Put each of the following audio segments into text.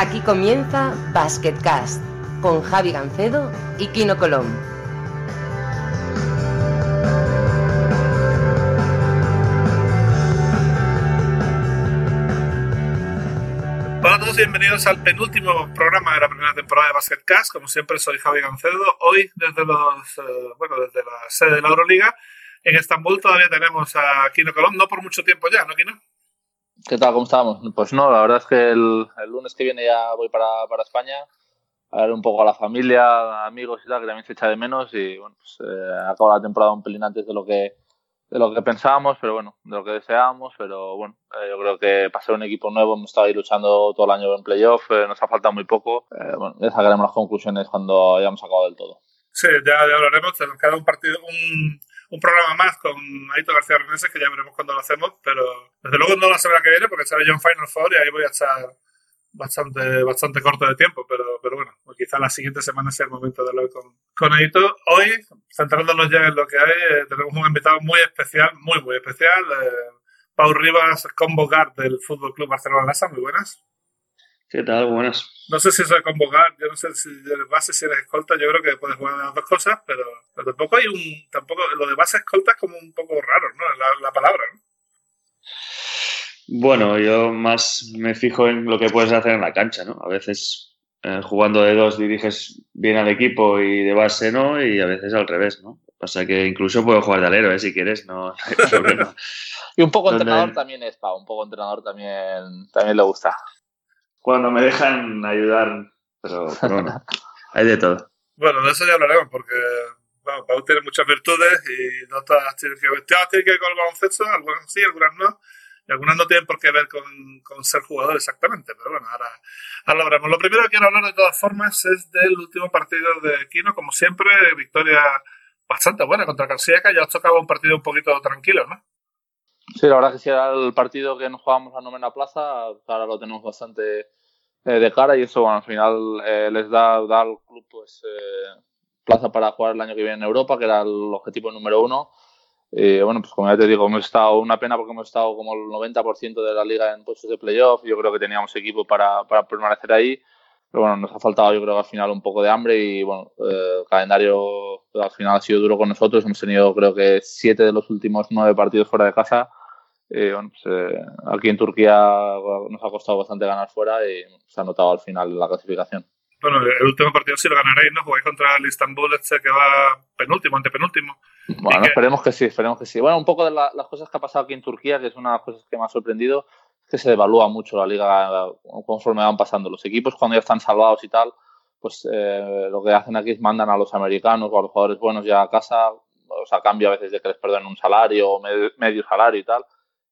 Aquí comienza Basketcast con Javi Gancedo y Kino Colón. Hola a todos bienvenidos al penúltimo programa de la primera temporada de Basketcast. Como siempre, soy Javi Gancedo. Hoy, desde los, eh, bueno, desde la sede de la Euroliga, en Estambul todavía tenemos a Kino Colón, no por mucho tiempo ya, ¿no, Kino? ¿Qué tal? ¿Cómo estamos? Pues no, la verdad es que el, el lunes que viene ya voy para, para, España a ver un poco a la familia, amigos y tal, que también se echa de menos y bueno, pues eh, la temporada un pelín antes de lo que de lo que pensábamos, pero bueno, de lo que deseábamos, pero bueno, eh, yo creo que para ser un equipo nuevo hemos estado ahí luchando todo el año en playoff, eh, nos ha faltado muy poco, eh, bueno, ya sacaremos las conclusiones cuando hayamos acabado del todo. Sí, ya, ya hablaremos, nos queda un partido, un, un programa más con Aito García Reneses, que ya veremos cuándo lo hacemos, pero desde luego no la semana que viene, porque estaré yo en Final Four y ahí voy a estar bastante, bastante corto de tiempo, pero, pero bueno, pues quizá la siguiente semana sea el momento de hablar con, con Aito. Hoy, centrándonos ya en lo que hay, eh, tenemos un invitado muy especial, muy, muy especial, eh, Pau Rivas, combo del Fútbol Club Barcelona Lassa, muy buenas. ¿Qué tal? Buenas. No sé si soy convocar, yo no sé si de base si eres escolta, yo creo que puedes jugar las dos cosas, pero, pero, tampoco hay un, tampoco, lo de base escolta es como un poco raro, ¿no? La, la palabra, ¿no? Bueno, yo más me fijo en lo que puedes hacer en la cancha, ¿no? A veces eh, jugando de dos diriges bien al equipo y de base no, y a veces al revés, ¿no? Pasa que incluso puedo jugar de alero, ¿eh? si quieres, no, no hay problema. y un poco entrenador también es, Pa, un poco entrenador también, también le gusta. Cuando me dejan ayudar, pero, pero bueno, hay de todo. Bueno, de eso ya hablaremos, porque bueno, Pau tiene muchas virtudes y no todas tienen que ver, todas tienen que ver con el baloncesto, algunas sí, algunas no y algunas no tienen por qué ver con, con, ser jugador exactamente, pero bueno, ahora, ahora lo veremos. Lo primero que quiero hablar de todas formas es del último partido de Kino, como siempre, victoria bastante buena contra Calciaca, ya os tocaba un partido un poquito tranquilo, ¿no? Sí, la verdad que si era el partido que nos jugábamos a novena plaza, ahora lo tenemos bastante eh, de cara y eso, bueno, al final eh, les da, da al club pues eh, plaza para jugar el año que viene en Europa, que era el objetivo número uno. Eh, bueno, pues como ya te digo, hemos estado una pena porque hemos estado como el 90% de la liga en puestos de playoff. Yo creo que teníamos equipo para, para, permanecer ahí. Pero bueno, nos ha faltado yo creo que al final un poco de hambre y bueno, eh, el calendario al final ha sido duro con nosotros. Hemos tenido creo que siete de los últimos nueve partidos fuera de casa. Eh, bueno, pues, eh, aquí en Turquía nos ha costado bastante ganar fuera y se ha notado al final la clasificación. Bueno, el último partido sí lo ganaréis, ¿no? Jugáis contra el Istanbul, este que va penúltimo, antepenúltimo. Bueno, que... esperemos que sí, esperemos que sí. Bueno, un poco de la, las cosas que ha pasado aquí en Turquía, que es una de las cosas que me ha sorprendido, es que se devalúa mucho la liga conforme van pasando. Los equipos cuando ya están salvados y tal, pues eh, lo que hacen aquí es mandan a los americanos o a los jugadores buenos ya a casa, o sea, a cambio a veces de que les perdonen un salario o medio, medio salario y tal.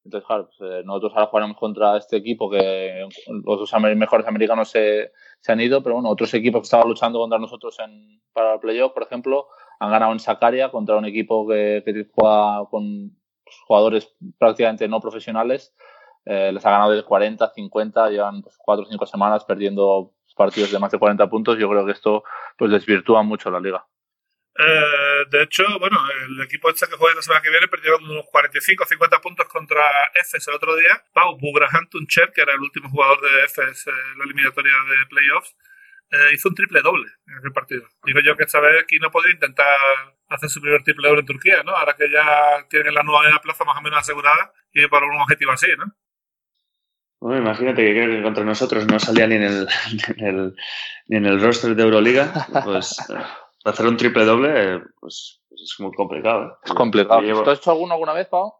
Entonces, claro, pues, eh, nosotros ahora jugaremos contra este equipo que los mejores americanos se, se, han ido, pero bueno, otros equipos que estaban luchando contra nosotros en, para el playoff, por ejemplo, han ganado en Sacaria contra un equipo que, juega con jugadores prácticamente no profesionales. Eh, les ha ganado de 40, 50, llevan pues, 4 o 5 semanas perdiendo partidos de más de 40 puntos. Yo creo que esto pues desvirtúa mucho la liga. Eh, de hecho, bueno, el equipo este que juega la semana que viene perdió unos 45 o 50 puntos contra EFES el otro día. Pau Bugrahan Tuncher, que era el último jugador de EFES en la eliminatoria de playoffs, eh, hizo un triple doble en aquel partido. Digo yo que esta vez aquí no podría intentar hacer su primer triple doble en Turquía, ¿no? Ahora que ya tienen la nueva plaza más o menos asegurada y para un objetivo así, ¿no? Bueno, imagínate que creo que contra nosotros no salía ni en el, ni en el, ni en el roster de Euroliga, pues hacer un triple doble pues, pues es muy complicado. ¿eh? Es complicado. Llevo... ¿Tú has hecho alguno alguna vez, Pau?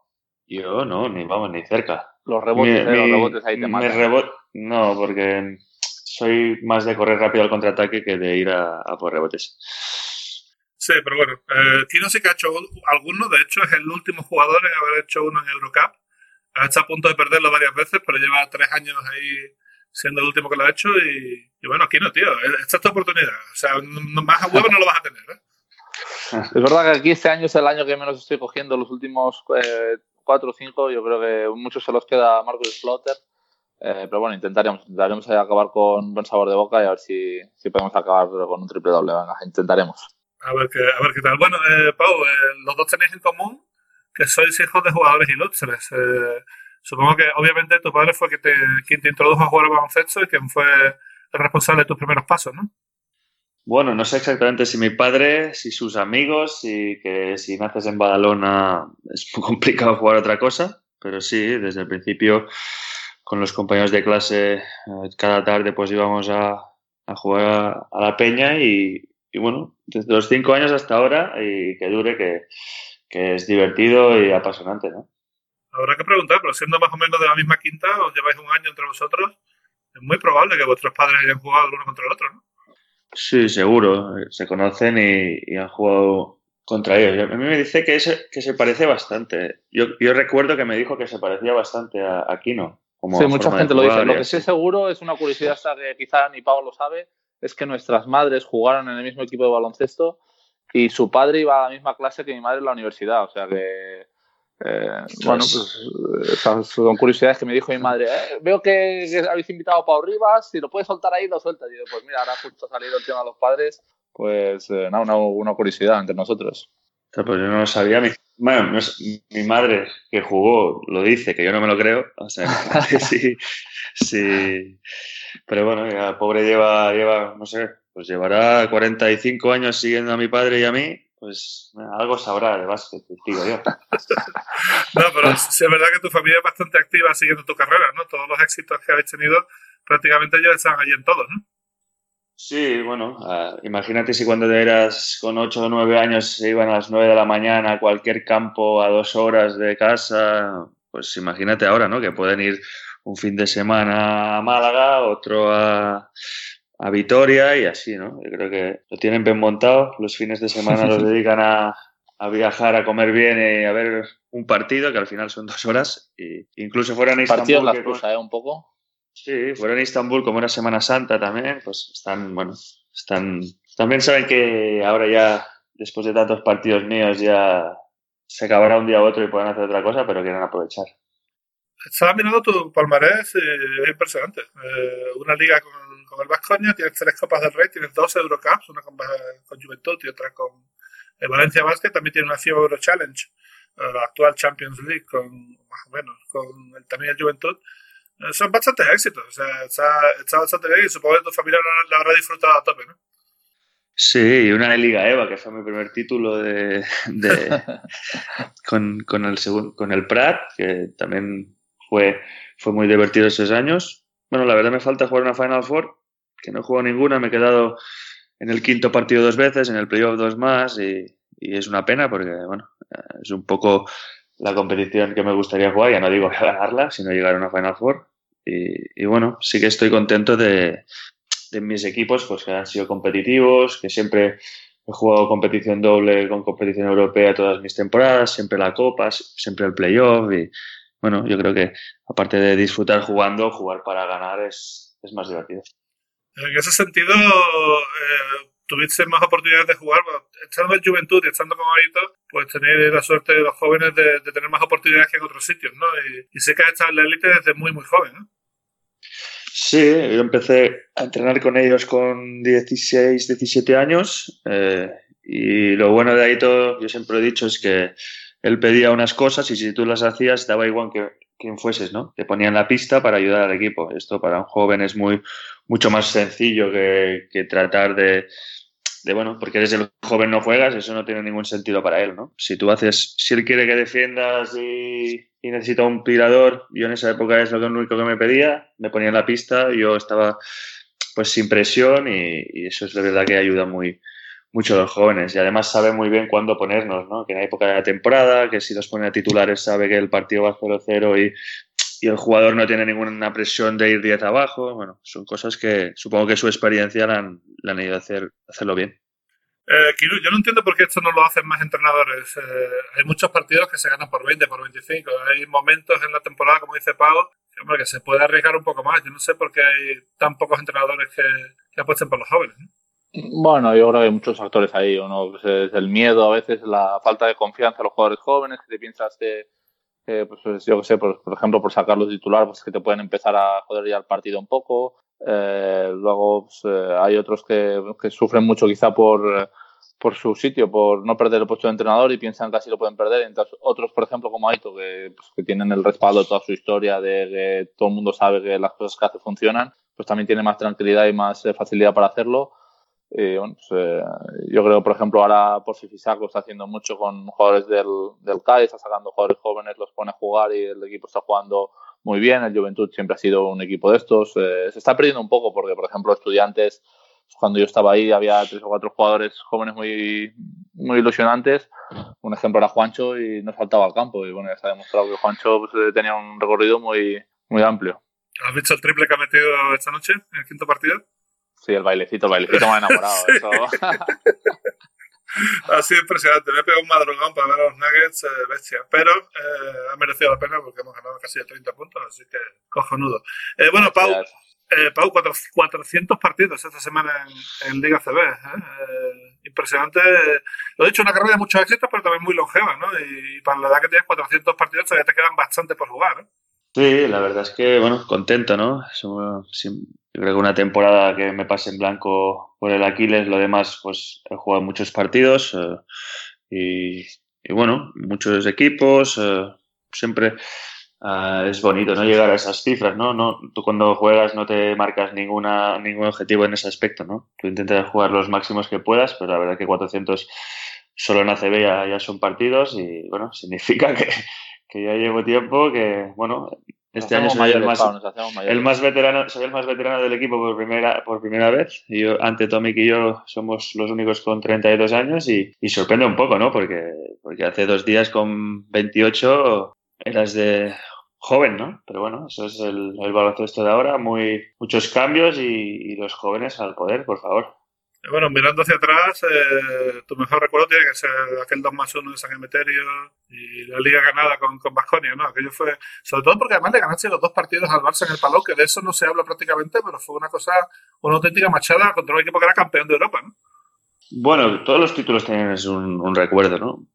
Yo no, ni vamos, ni cerca. Los rebotes, mi, eh, los rebotes ahí te matan. Rebot... No, porque soy más de correr rápido al contraataque que de ir a, a por rebotes. Sí, pero bueno, eh, Kino sí que ha hecho alguno, de hecho es el último jugador en haber hecho uno en Eurocup. Está a punto de perderlo varias veces, pero lleva tres años ahí siendo el último que lo ha hecho y, y bueno, aquí no, tío, esta es tu oportunidad. O sea, más a huevo no lo vas a tener, ¿eh? Es verdad que aquí este año es el año que menos estoy cogiendo, los últimos eh, cuatro o cinco, yo creo que muchos se los queda Marcus Slaughter. Eh, pero bueno, intentaremos, intentaremos acabar con buen sabor de boca y a ver si, si podemos acabar con un triple doble. Venga, intentaremos. A ver qué, a ver qué tal. Bueno, eh, Pau, eh, los dos tenéis en común que sois hijos de jugadores ilustres. Eh, supongo que obviamente tu padre fue que te, quien te introdujo a jugar al baloncesto y quien fue responsable de tus primeros pasos, ¿no? Bueno, no sé exactamente si mi padre, si sus amigos, y que si naces en Badalona es muy complicado jugar otra cosa, pero sí, desde el principio con los compañeros de clase eh, cada tarde pues íbamos a, a jugar a, la peña y, y, bueno, desde los cinco años hasta ahora y que dure que, que es divertido y apasionante, ¿no? Habrá que preguntar, pero siendo más o menos de la misma quinta, os lleváis un año entre vosotros, es muy probable que vuestros padres hayan jugado el uno contra el otro, ¿no? Sí, seguro. Se conocen y, y han jugado contra ellos. A mí me dice que, se, que se parece bastante. Yo, yo recuerdo que me dijo que se parecía bastante a, a Kino. Como sí, mucha gente lo dice. Lo que sí seguro es una curiosidad que quizá ni Pablo lo sabe, es que nuestras madres jugaron en el mismo equipo de baloncesto y su padre iba a la misma clase que mi madre en la universidad. O sea que eh, bueno, pues esas son curiosidades que me dijo mi madre. Eh, veo que, que, habéis invitado a Pau Rivas, si lo puedes soltar ahí, lo sueltas. Y yo, pues mira, ahora justo ha salido el tema de los padres, pues eh, no, una, una, curiosidad entre nosotros. Pues yo no lo sabía. Mi, bueno, no es, mi madre que jugó lo dice, que yo no me lo creo. O sea, sí, sí. Pero bueno, el pobre lleva, lleva, no sé, pues llevará 45 años siguiendo a mi padre y a mí pues algo sabrá de básquet, digo yo. no, pero es verdad que tu familia es bastante activa siguiendo tu carrera, ¿no? Todos los éxitos que habéis tenido, prácticamente ellos están allí en todos, ¿no? Sí, bueno, uh, imagínate si cuando eras con 8 o 9 años se iban a las 9 de la mañana a cualquier campo a dos horas de casa, pues imagínate ahora, ¿no? Que pueden ir un fin de semana a Málaga, otro a, a Vitoria y así, ¿no? Yo creo que lo tienen bien montado. Los fines de semana los dedican a, a, viajar, a comer bien y a ver un partido, que al final son dos horas. Y incluso fueron a Istambul. Partido la excusa, ¿eh? Un poco. Sí, fueron a Istambul como era Semana Santa también, pues están, bueno, están... También saben que ahora ya, después de tantos partidos míos, ya se acabará un día u otro y pueden hacer otra cosa, pero quieren aprovechar. Estaba mirando tu palmarés, eh, es impresionante. Eh, una liga con con el Vascoña, tienes tres Copas del Rey, tienes dos Eurocups, una con, con Juventud y otra con el Valencia Basket, también tiene una FIBA Euro Challenge, eh, la actual Champions League, con más o menos, con el, también el Juventud. Eh, son bastantes éxitos, o sea, está, está, bastante bien y supongo que tu familia la, la habrá disfrutado a tope, ¿no? Sí, una de Liga EVA, que fue mi primer título de, de con, con, el segundo, con el Prat, que también fue, fue muy divertido esos años. Bueno, la verdad me falta jugar una Final Four, que no jugado ninguna, me he quedado en el quinto partido dos veces, en el playoff dos más, y, es una pena porque, bueno, es un poco la competición que me gustaría jugar, ya no digo ganarla, sino llegar a una Final Four. Y, bueno, sí que estoy contento de, mis equipos, pues que han sido competitivos, que siempre he jugado competición doble con competición europea todas mis temporadas, siempre la Copa, siempre el playoff y bueno, yo creo que aparte de disfrutar jugando, jugar para ganar es más divertido. En ese sentido, eh, tuviste más oportunidades de jugar, estando en juventud y estando como Aito, pues tener la suerte de los jóvenes de, tener más oportunidades que en otros sitios, ¿no? Y, y sé que has estado en la élite desde muy, muy joven, ¿no? Sí, yo empecé a entrenar con ellos con 16, 17 años eh, y lo bueno de Aito, yo siempre he dicho, es que él pedía unas cosas y si tú las hacías daba igual que quien fueses, ¿no? Te ponían la pista para ayudar al equipo. Esto para un joven es muy mucho más sencillo que, que tratar de, de, bueno, porque desde el joven no juegas, eso no tiene ningún sentido para él, ¿no? Si tú haces, si él quiere que defiendas y, necesita un tirador, yo en esa época es lo único que me pedía, me ponía en la pista, yo estaba pues sin presión y, y eso es la verdad que ayuda muy, mucho a los jóvenes y además sabe muy bien cuándo ponernos, ¿no? Que en la época de la temporada, que si los pone a titulares sabe que el partido va 0-0 y, y, el jugador no tiene ninguna presión de ir 10 abajo. Bueno, son cosas que supongo que su experiencia la han, la han ido a hacer, hacerlo bien. Eh, Kiru, yo no entiendo por qué esto no lo hacen más entrenadores. Eh, hay muchos partidos que se ganan por 20, por 25. Hay momentos en la temporada, como dice Pau, que, hombre, que se puede arriesgar un poco más. Yo no sé por qué hay tan pocos entrenadores que, que apuesten por los jóvenes. ¿no? Bueno, yo creo que hay muchos factores ahí. Uno pues, es el miedo, a veces la falta de confianza de los jugadores jóvenes, que te piensas que, eh, pues, yo que sé, por, por, ejemplo, por sacarlos titular, pues que te pueden empezar a joder ya el partido un poco. Eh, luego pues, eh, hay otros que, sufren mucho quizá por, por su sitio, por no perder el puesto de entrenador y piensan que así lo pueden perder. Entonces, otros, por ejemplo, como Aito, que, pues, que tienen el respaldo de toda su historia, de que todo el mundo sabe que las cosas que hace funcionan, pues también tiene más tranquilidad y más eh, facilidad para hacerlo. Bueno, pues, eh, yo creo, por ejemplo, ahora por si Fisac lo está haciendo mucho con jugadores del, del CAI, está sacando jugadores jóvenes, los pone a jugar y el equipo está jugando muy bien. El Juventud siempre ha sido un equipo de estos. se está perdiendo un poco porque, por ejemplo, estudiantes cuando yo estaba ahí había tres o cuatro jugadores jóvenes muy, muy ilusionantes. Un ejemplo era Juancho y nos faltaba al campo. Y bueno, ya se ha demostrado que Juancho pues, eh, tenía un recorrido muy, muy amplio. ¿Has visto el triple que ha metido esta noche en el quinto partido? Sí, el bailecito, el bailecito me ha enamorado. ha sido impresionante. Me he pegado un madrugón para ver a los Nuggets, eh, bestia. Pero eh, ha merecido la pena porque hemos ganado casi 30 puntos, así que cojonudo. Eh, bueno, Pau, eh, Pau, 400 partidos esta semana en, Liga CB. ¿eh? Eh, impresionante. Lo he dicho, una carrera de muchos éxitos, pero también muy longeva, ¿no? Y, para la edad que tienes 400 partidos todavía te quedan bastante por jugar. ¿eh? Sí, la verdad es que, bueno, contento, ¿no? Yo creo que una temporada que me pase en blanco por el Aquiles, lo demás, pues he jugado muchos partidos y, y, bueno, muchos equipos, siempre Ah, es bonito no llegar a esas cifras, ¿no? no Tú cuando juegas no te marcas ninguna, ningún objetivo en ese aspecto, ¿no? Tú intentas jugar los máximos que puedas, pero la verdad que 400 solo en ACB ya, ya son partidos y, bueno, significa que, ya llevo tiempo, que, bueno, este año soy el más, el más veterano, soy el más veterano del equipo por primera, por primera vez. Y yo, ante Tomic y yo somos los únicos con 32 años y, y sorprende un poco, ¿no? Porque, porque hace dos días con 28 eras de joven, ¿no? Pero bueno, eso es el, el baloncesto de ahora, muy muchos cambios y, los jóvenes al poder, por favor. Bueno, mirando hacia atrás, eh, tu mejor recuerdo tiene que ser aquel 2 más 1 de San Emeterio y la liga ganada con, con Basconia, ¿no? Aquello fue, sobre todo porque además le ganaste los dos partidos al Barça en el Palau, que de eso no se habla prácticamente, pero fue una cosa, una auténtica machada contra un equipo que era campeón de Europa, ¿no? Bueno, todos los títulos tienen un, un recuerdo, ¿no?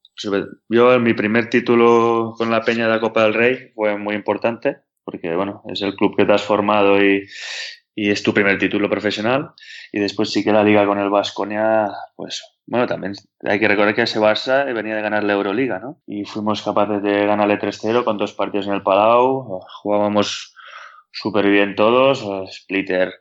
Yo, mi primer título con la Peña de la Copa del Rey fue muy importante, porque, bueno, es el club que te has formado y, y es tu primer título profesional. Y después sí que la liga con el Vasconia, pues, bueno, también hay que recordar que ese Barça venía de ganar la Euroliga, ¿no? Y fuimos capaces de ganarle 3-0 con dos partidos en el Palau. Jugábamos súper bien todos. Splitter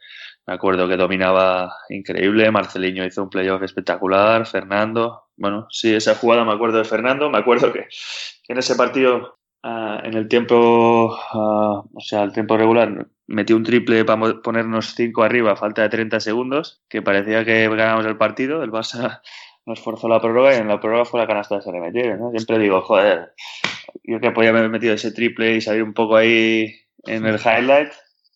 me acuerdo que dominaba increíble, Marceliño hizo un playoff espectacular, Fernando. Bueno, sí, esa jugada me acuerdo de Fernando, me acuerdo que, en ese partido, ah, en el tiempo, ah, o sea, el tiempo regular, metió un triple para ponernos cinco arriba a falta de 30 segundos, que parecía que ganábamos el partido, el Barça nos forzó la prórroga y en la prórroga fue la canasta de San ¿no? Siempre digo, joder, yo que podía haber metido ese triple y salir un poco ahí en el highlight,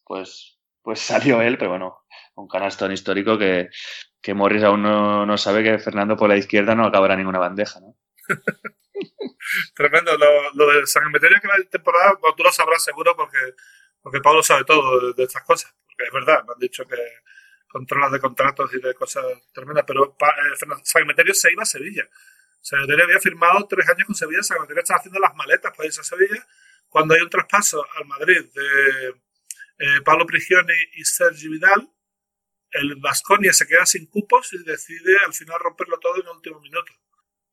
pues pues salió él, pero bueno, un canastón histórico que, que Morris aún no, no, sabe que Fernando por la izquierda no acabará ninguna bandeja, ¿no? Tremendo. Lo, lo, de San Emeterio que la temporada, tú lo sabrás seguro porque, porque Pablo sabe todo de, estas cosas. Porque es verdad, me han dicho que controlas de contratos y de cosas tremendas, pero eh, San se iba a Sevilla. San había firmado tres años con Sevilla, San Emeterio estaba haciendo las maletas para irse a Sevilla. Cuando hay un traspaso al Madrid de eh, Pablo Prigioni y Sergi Vidal, el Vasconia se queda sin cupos y decide al final romperlo todo en el último minuto.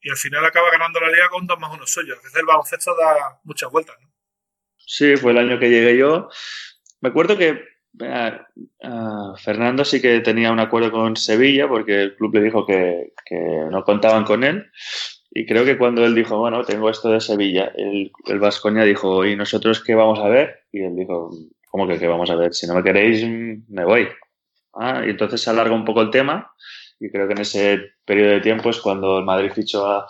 Y al final acaba ganando la liga con dos más uno suyo. A veces el baloncesto da muchas vueltas. ¿no? Sí, fue el año que llegué yo. Me acuerdo que Fernando sí que tenía un acuerdo con Sevilla porque el club le dijo que, no contaban con él. Y creo que cuando él dijo, bueno, tengo esto de Sevilla, el, el Vasconia dijo, ¿y nosotros qué vamos a ver? Y él dijo, ¿Cómo que, vamos a ver? Si no me queréis, me voy. Ah, y entonces se alarga un poco el tema y creo que en ese periodo de tiempo es cuando el Madrid fichó a,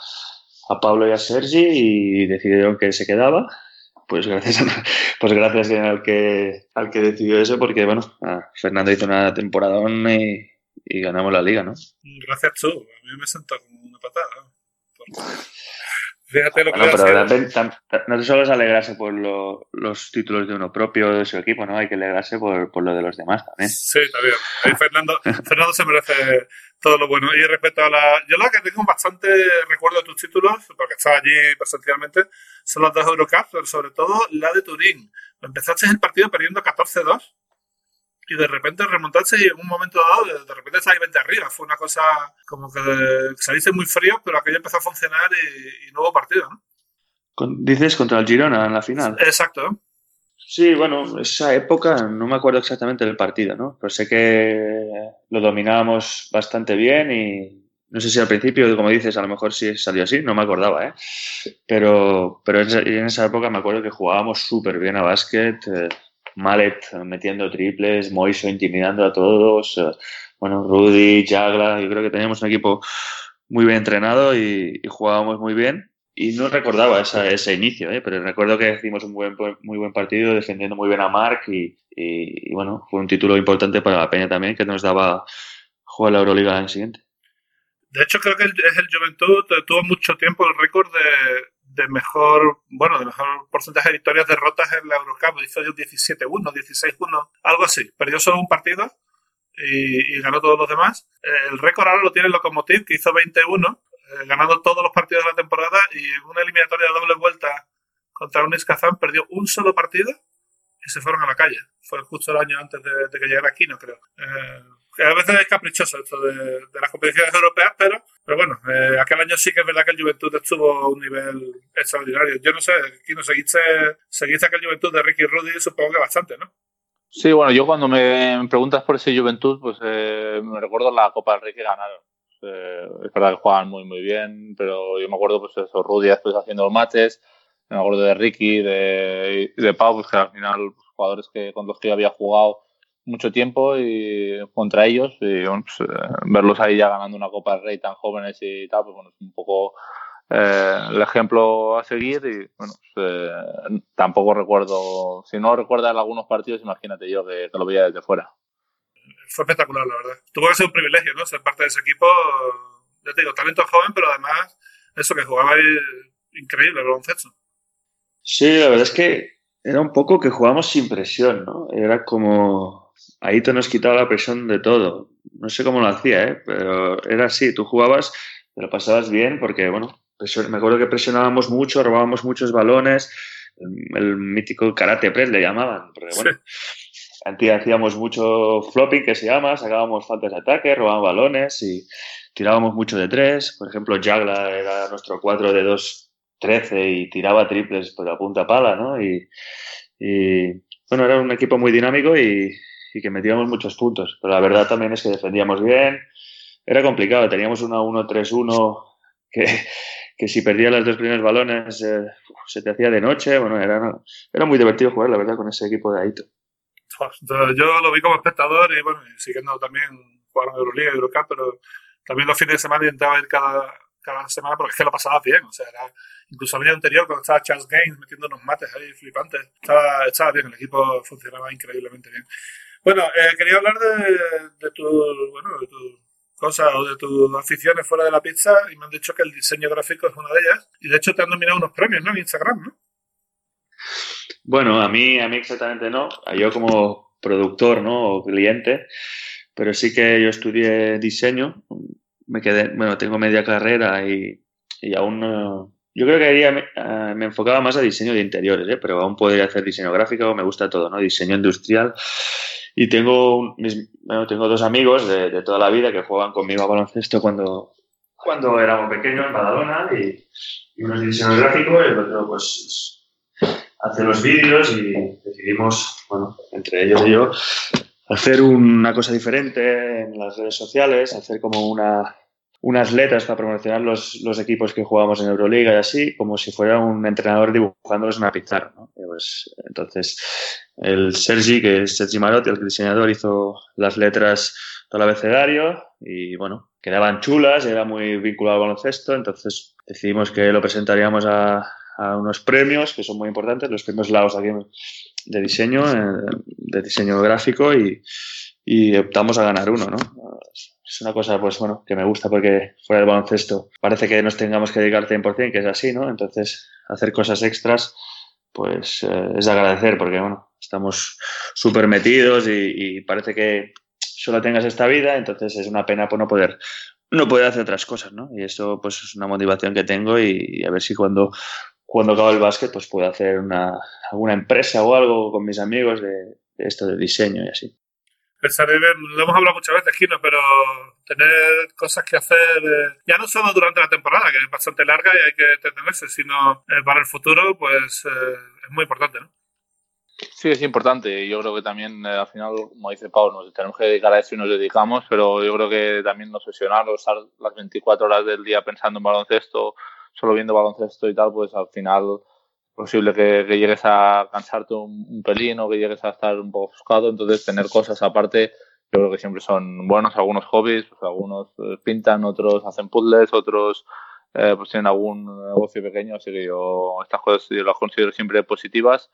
a Pablo y a Sergi y decidieron que se quedaba. Pues gracias, a, pues gracias al que, al que decidió eso, porque bueno, Fernando hizo una temporada y, y, ganamos la liga, ¿no? Gracias tú, a mí me sentó como una patada. Fíjate lo que pero no solo es alegrarse por los títulos de uno propio de su equipo, ¿no? Hay que alegrarse por, por lo de los demás también. Sí, también. Fernando, Fernando se merece todo lo bueno. Y respecto a la. Yo la que tengo bastante recuerdo de tus títulos, porque estaba allí presencialmente, son las dos Eurocups, pero sobre todo la de Turín. Empezaste el partido perdiendo 14-2 y de repente remontarse y en un momento dado, de repente estáis 20 arriba. Fue una cosa como que saliste muy frío, pero aquello empezó a funcionar y, y no hubo partido, ¿no? Dices contra el Girona en la final. Exacto. Sí, bueno, esa época no me acuerdo exactamente del partido, ¿no? Pero sé que lo dominábamos bastante bien y no sé si al principio, como dices, a lo mejor sí salió así, no me acordaba, ¿eh? Pero, pero en esa época me acuerdo que jugábamos súper bien a básquet, eh, Mallet metiendo triples, Moiso intimidando a todos, eh, bueno, Rudy, Jagla, yo creo que teníamos un equipo muy bien entrenado y, jugábamos muy bien. Y no recordaba ese inicio, ¿eh? pero recuerdo que hicimos un muy buen partido defendiendo muy bien a Mark y, bueno, fue un título importante para la Peña también que nos daba jugar la Euroliga el siguiente. De hecho, creo que es el Juventud tuvo mucho tiempo el récord de, de, mejor, bueno, de mejor porcentaje de victorias derrotas en la Eurocup. Hizo 17-1, 16-1, algo así. Perdió solo un partido y, ganó todos los demás. El récord ahora lo tiene el Lokomotiv, que hizo 21, eh, ganando todos los partidos de la temporada y en una eliminatoria de doble vuelta contra un Kazán perdió un solo partido y se fueron a la calle. Fue justo el año antes de, que llegara aquí, no creo. Eh, a veces es caprichoso esto de, las competiciones europeas, pero, pero bueno, eh, aquel año sí que es verdad que el Juventud estuvo a un nivel extraordinario. Yo no sé, no seguiste, seguiste aquel Juventud de Ricky Rudy, supongo que bastante, ¿no? Sí, bueno, yo cuando me preguntas por ese Juventud, pues eh, me recuerdo la Copa del Rey que ganaron. Eh, es verdad que juegan muy, muy bien, pero yo me acuerdo, pues eso, Rudy después haciendo los mates, me acuerdo de Ricky, de, de Pau, pues que al final, pues, jugadores que, con los que había jugado mucho tiempo y contra ellos, y pues, eh, verlos ahí ya ganando una Copa del Rey tan jóvenes y tal, pues bueno, es un poco eh, el ejemplo a seguir y bueno, pues, eh, tampoco recuerdo, si no recuerdas algunos partidos, imagínate yo que, lo veía desde fuera. Fue espectacular, la verdad. Tuvo que ser un privilegio, ¿no? Ser parte de ese equipo, ya te digo, talento joven, pero además eso que jugaba increíble el baloncesto. Sí, la verdad es que era un poco que jugábamos sin presión, ¿no? Era como ahí te nos quitaba la presión de todo. No sé cómo lo hacía, ¿eh? Pero era así, tú jugabas, te lo pasabas bien porque, bueno, me acuerdo que presionábamos mucho, robábamos muchos balones, el, mítico karate press le llamaban, porque bueno, hacíamos mucho flopping que se llama, sacábamos faltas de ataque, robábamos balones y tirábamos mucho de tres. Por ejemplo, Jagla era nuestro 4 de 2 13 y tiraba triples por la punta pala, ¿no? Y, bueno, era un equipo muy dinámico y, y, que metíamos muchos puntos. Pero la verdad también es que defendíamos bien. Era complicado, teníamos una 1-3-1 que, que si perdía los dos primeros balones eh, se te hacía de noche. Bueno, era, era muy divertido jugar, la verdad, con ese equipo de Aito. Yo lo vi como espectador y bueno, siguiendo también jugaron Euroliga y Eurocup, pero también los fines de semana intentaba ir cada, cada semana porque es que lo pasaba bien. O sea, era, incluso el año anterior, cuando estaba Charles Gaines metiendo unos mates ahí flipantes, estaba, estaba bien, el equipo funcionaba increíblemente bien. Bueno, eh, quería hablar de, de tu, bueno, de tu cosas o de tus aficiones fuera de la pizza y me han dicho que el diseño gráfico es una de ellas. Y de hecho te han nominado unos premios, ¿no? En Instagram, ¿no? Bueno, a mí, a mí exactamente no. Yo como productor, ¿no? O cliente, pero sí que yo estudié diseño. Me quedé, bueno, tengo media carrera y, y aún yo creo que me, eh, me, enfocaba más a diseño de interiores, ¿eh? pero aún podría hacer diseño gráfico, me gusta todo, ¿no? Diseño industrial. Y tengo, bueno, tengo dos amigos de, de, toda la vida que juegan conmigo a baloncesto cuando, cuando éramos pequeños en Badalona y, y uno es diseño gráfico y el otro pues hace los vídeos y decidimos, bueno, entre ellos y yo, hacer una cosa diferente en las redes sociales, hacer como una, unas letras para promocionar los, los, equipos que jugamos en Euroliga y así, como si fuera un entrenador dibujándolos en una pizarra. ¿no? Pues, entonces, el Sergi, que es Sergi Marotti, el diseñador, hizo las letras todo el abecedario y bueno, quedaban chulas, era muy vinculado al baloncesto, entonces decidimos que lo presentaríamos a, a unos premios que son muy importantes, los premios Laos aquí de diseño, eh, de diseño gráfico y, y optamos a ganar uno, ¿no? Es una cosa, pues bueno, que me gusta porque fuera del baloncesto parece que nos tengamos que dedicar 100%, que es así, ¿no? Entonces, hacer cosas extras, pues eh, es de agradecer porque, bueno, estamos súper metidos y, parece que solo tengas esta vida, entonces es una pena por no poder no poder hacer otras cosas, ¿no? Y eso, pues, es una motivación que tengo y, a ver si cuando, cuando acabo el básquet, pues puedo hacer una, alguna empresa o algo con mis amigos de esto de diseño y así lo hemos hablado muchas veces, Kino, pero tener cosas que hacer, eh, ya no solo durante la temporada, que es bastante larga y hay que tenerse, sino eh, para el futuro, pues eh, es muy importante, ¿no? Sí, es importante. Yo creo que también, eh, al final, como dice Pau, nos tenemos que dedicar a eso y nos dedicamos, pero yo creo que también nos obsesionarnos, estar las 24 horas del día pensando en baloncesto, solo viendo baloncesto y tal, pues al final posible que, llegues a cansarte un, pelín o que llegues a estar un poco ofuscado. Entonces, tener cosas aparte, yo creo que siempre son buenos. Algunos hobbies, pues algunos eh, pintan, otros hacen puzzles, otros eh, pues tienen algún negocio pequeño. Así que yo estas cosas yo las considero siempre positivas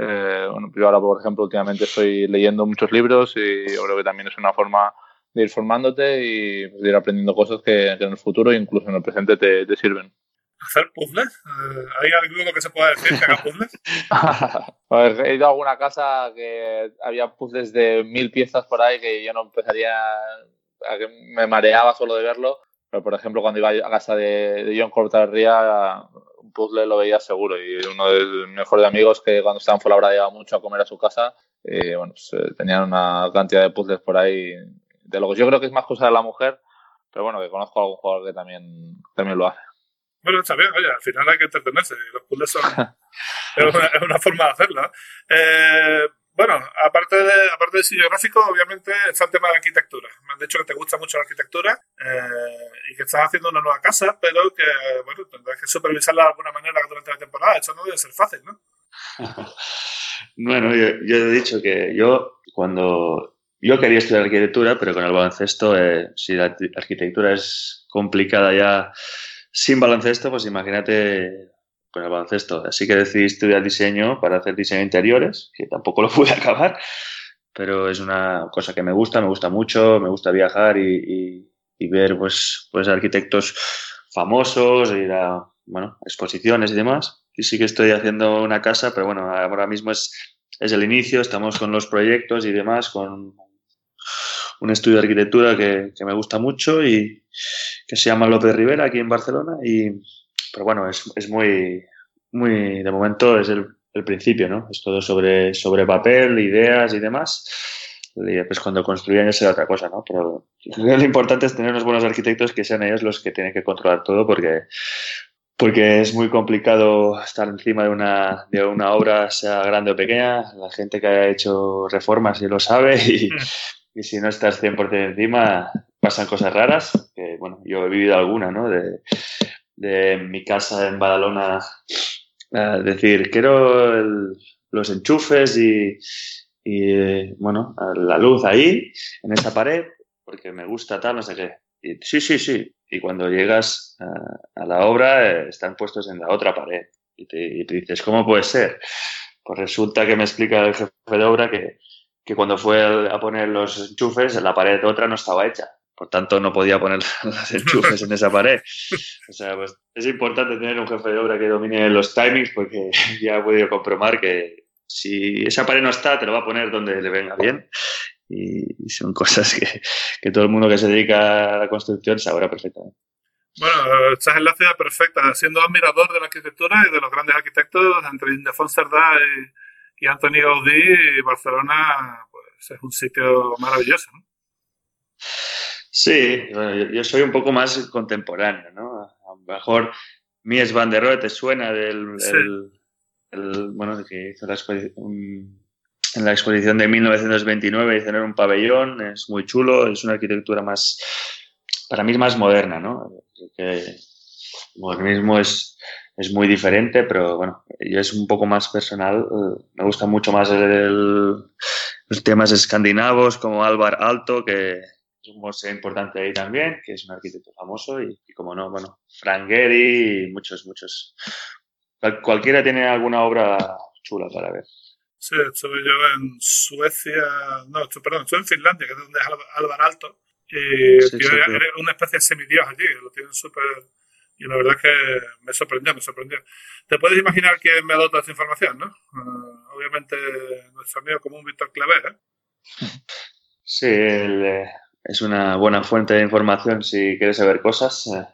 eh, bueno, yo ahora, por ejemplo, últimamente estoy leyendo muchos libros y yo creo que también es una forma de ir formándote y de ir aprendiendo cosas que, en el futuro, incluso en el presente, te, sirven. ¿Hacer puzzles? Eh, ¿Hay algo que se pueda decir que haga puzzles? he ido a alguna casa que había puzzles de mil piezas por ahí que yo no empezaría a que me mareaba solo de verlo. Pero, por ejemplo, cuando iba a casa de, de John Cortarría, un puzzle lo veía seguro. Y uno de mis mejores amigos que cuando estaban fuera hora iba mucho a comer a su casa, eh, bueno, pues, eh, tenían una cantidad de puzzles por ahí de logos. Yo creo que es más cosa de la mujer, pero bueno, que conozco a algún jugador que también, también lo hace. Bueno, está bien, oye, al final hay que entretenerse. Los puzzles son. es, una, forma de hacerlo. Eh, bueno, aparte de, aparte de diseño gráfico, obviamente está el tema de arquitectura. Me han dicho que te gusta mucho la arquitectura eh, y que estás haciendo una nueva casa, pero que, bueno, tendrás que supervisarla de alguna manera durante la temporada. Eso no debe ser fácil, ¿no? bueno, yo, he dicho que yo, cuando yo quería estudiar arquitectura, pero con el baloncesto, eh, si la arquitectura es complicada ya sin baloncesto, pues imagínate con el baloncesto. Así que decidí estudiar diseño para hacer diseño de interiores, que tampoco lo pude acabar, pero es una cosa que me gusta, me gusta mucho, me gusta viajar y, ver pues, pues arquitectos famosos, ir a bueno, exposiciones y demás. Y sí que estoy haciendo una casa, pero bueno, ahora mismo es, es el inicio, estamos con los proyectos y demás, con un estudio de arquitectura que, que me gusta mucho y que se llama López Rivera aquí en Barcelona y, pero bueno, es, es muy, muy, de momento es el, el, principio, ¿no? Es todo sobre, sobre papel, ideas y demás. Y pues cuando construyan ya será otra cosa, ¿no? Pero lo importante es tener unos buenos arquitectos que sean ellos los que tienen que controlar todo porque, porque es muy complicado estar encima de una, de una obra, sea grande o pequeña. La gente que haya hecho reformas y lo sabe y, y si no estás 100% encima pasan cosas raras. Que, bueno, yo he vivido alguna, ¿no? De, de mi casa en Badalona decir, quiero los enchufes y, y, bueno, la luz ahí, en esa pared, porque me gusta tal, no sé qué. Y, sí, sí, sí. Y cuando llegas a, la obra, eh, están puestos en la otra pared. Y te, y te, dices, ¿cómo puede ser? Pues resulta que me explica el jefe de obra que, que cuando fue a poner los enchufes, la pared otra no estaba hecha por tanto no podía poner las enchufes en esa pared. O sea, pues es importante tener un jefe de obra que domine los timings porque ya he podido comprobar que si esa pared no está, te lo va a poner donde le venga bien. Y son cosas que, que todo el mundo que se dedica a la construcción sabrá perfectamente. Bueno, estás en la ciudad perfecta, siendo admirador de la arquitectura y de los grandes arquitectos, entre Ildefons Cerdá y, y Anthony Gaudí, Barcelona pues es un sitio maravilloso, ¿no? Sí, yo, soy un poco más contemporáneo, ¿no? A lo mejor Mies van der Rohe te suena del el, bueno, que hizo la exposición, en la exposición de 1929 hizo en un pabellón, es muy chulo, es una arquitectura más, para mí es más moderna, ¿no? Que el modernismo es, es muy diferente, pero bueno, yo es un poco más personal, me gusta mucho más el, los temas escandinavos como Alvar Alto, que un museo importante ahí también, que es un arquitecto famoso y, como no, bueno, Frank Gehry y muchos, muchos. cualquiera tiene alguna obra chula para ver. Sí, estuve yo en Suecia, no, perdón, estuve en Finlandia, que es donde es Álvaro Alto, y sí, una especie de semidios allí, lo tienen súper... Y la verdad es que me sorprendió, me sorprendió. Te puedes imaginar quién me ha dado toda esa información, ¿no? Uh, obviamente nuestro amigo común Víctor Claver, ¿eh? Sí, el, eh, es una buena fuente de información si quieres saber cosas. Eh,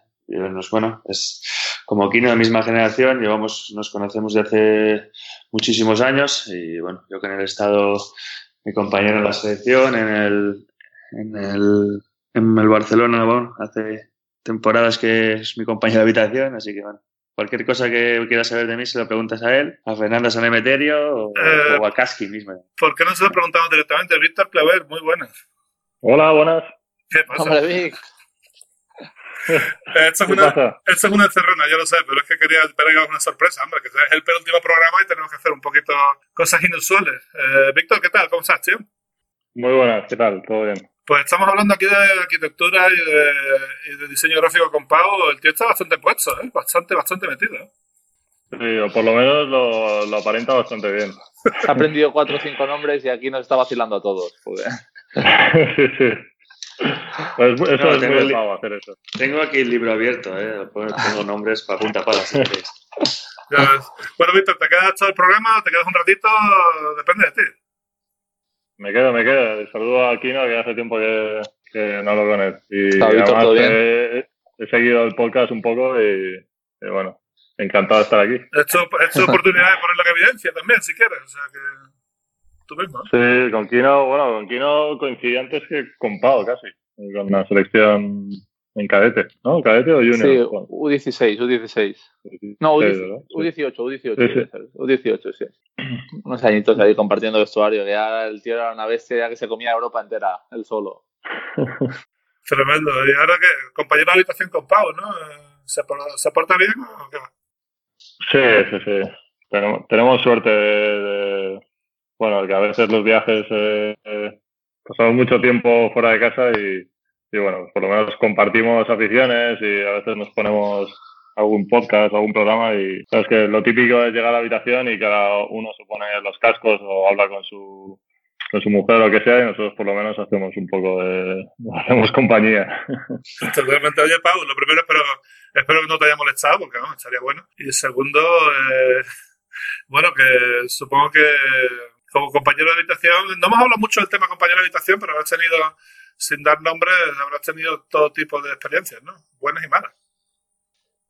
bueno, es como Kino de misma generación, llevamos, nos conocemos de hace muchísimos años y bueno, yo que en el estado, mi compañero en la selección, en el, en el, en el Barcelona, bueno, hace temporadas que es mi compañero de habitación, así que bueno, Cualquier cosa que quieras saber de mí se lo preguntas a él, a Fernando Sanemeterio o, Eh, o a Kasky mismo. ¿Por qué no se lo preguntamos directamente? Víctor Claver, muy buenas. Hola, buenas. ¿Qué pasa? Hombre, Vic, Eh, Esto es, ¿Qué una, pasa? esto es una encerrona, yo lo sé, pero es que quería esperar una sorpresa, hombre, que es el penúltimo programa y tenemos que hacer un poquito cosas inusuales. Eh, Víctor, ¿qué tal? ¿Cómo estás, tío? Muy buenas, ¿qué tal? ¿Todo bien? Pues estamos hablando aquí de arquitectura y de, y de diseño gráfico con Pau. El tío está bastante puesto, ¿eh? Bastante, bastante metido. Sí, o por lo menos lo, lo aparenta bastante bien. ha aprendido cuatro o cinco nombres y aquí nos está vacilando a todos. joder. sí, sí. Pues eso No, es tengo muy el- de Pau, hacer eso. Tengo aquí el libro abierto, ¿eh? tengo nombres para punta pala si queréis. Bueno, Víctor, ¿te quedas todo el programa? ¿Te quedas un ratito? Depende de ti. Me quedo, me quedo. Saludo a Kino, que hace tiempo que, que no hablo con él. Y además ¿todo bien? he, he seguido el podcast un poco y, y bueno, encantado de estar aquí. Esto es tu oportunidad de ponerlo en evidencia también, si quieres. O sea que tú mismo. Sí, con Kino, bueno, con Kino coincidí antes que con Pau casi, con la selección en cadete, ¿no? ¿Cadete o junior? Sí, Bueno, U16, U16. No, sí, U18, ¿verdad? U18, U18, Sí, sí. debe ser, U18, sí. Unos añitos ahí compartiendo vestuario, que ya el tío era una bestia ya que se comía Europa entera, él solo. Tremendo. Y ahora que compañero de habitación con Pau, ¿no? ¿Se, ¿se porta bien o qué? Sí, sí, sí. Tenemos, tenemos suerte de, de- bueno, que a veces los viajes eh, eh, pasamos mucho tiempo fuera de casa y, y bueno, por lo menos compartimos aficiones y a veces nos ponemos algún podcast, algún programa y sabes que lo típico es llegar a la habitación y cada uno se pone los cascos o habla con su con su mujer o lo que sea y nosotros por lo menos hacemos un poco de hacemos compañía. Totalmente. Oye, Pau, lo primero espero, espero que no te haya molestado, porque vamos, estaría bueno. Y segundo, eh, bueno, que supongo que como compañero de habitación, no hemos hablado mucho del tema compañero de habitación, pero habrás tenido, sin dar nombres, habrás tenido todo tipo de experiencias, ¿no? Buenas y malas.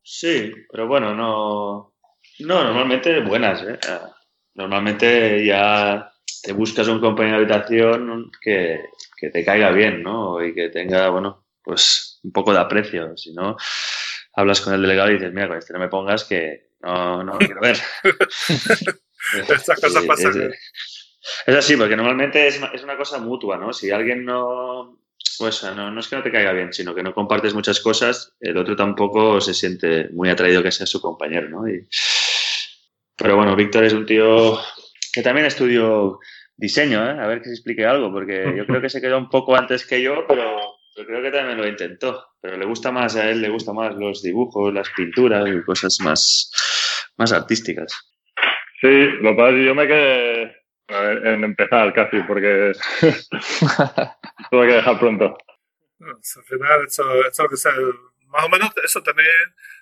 Sí, pero bueno, no. No, normalmente buenas, ¿eh? Ah, Normalmente ya te buscas un compañero de habitación que, que te caiga bien, ¿no? Y que tenga, bueno, pues un poco de aprecio. Si no, hablas con el delegado y dices, mira, con este no me pongas que no, no lo quiero ver. Estas cosas pasan. Es, es así, porque normalmente es una, es una cosa mutua, ¿no? Si alguien no, pues no, no es que no te caiga bien, sino que no compartes muchas cosas, el otro tampoco se siente muy atraído que sea su compañero, ¿no? Y- pero bueno, Víctor es un tío que también estudió diseño, ¿eh? A ver que se explique algo, porque yo creo que se quedó un poco antes que yo, pero, pero creo que también lo intentó. Pero le gusta más, a él le gusta más los dibujos, las pinturas y cosas más, más artísticas. Sí, lo que yo me quedé ver, en empezar casi porque tuve que dejar pronto. Bueno, al final, esto, esto es lo que sea. Más o menos eso, tenéis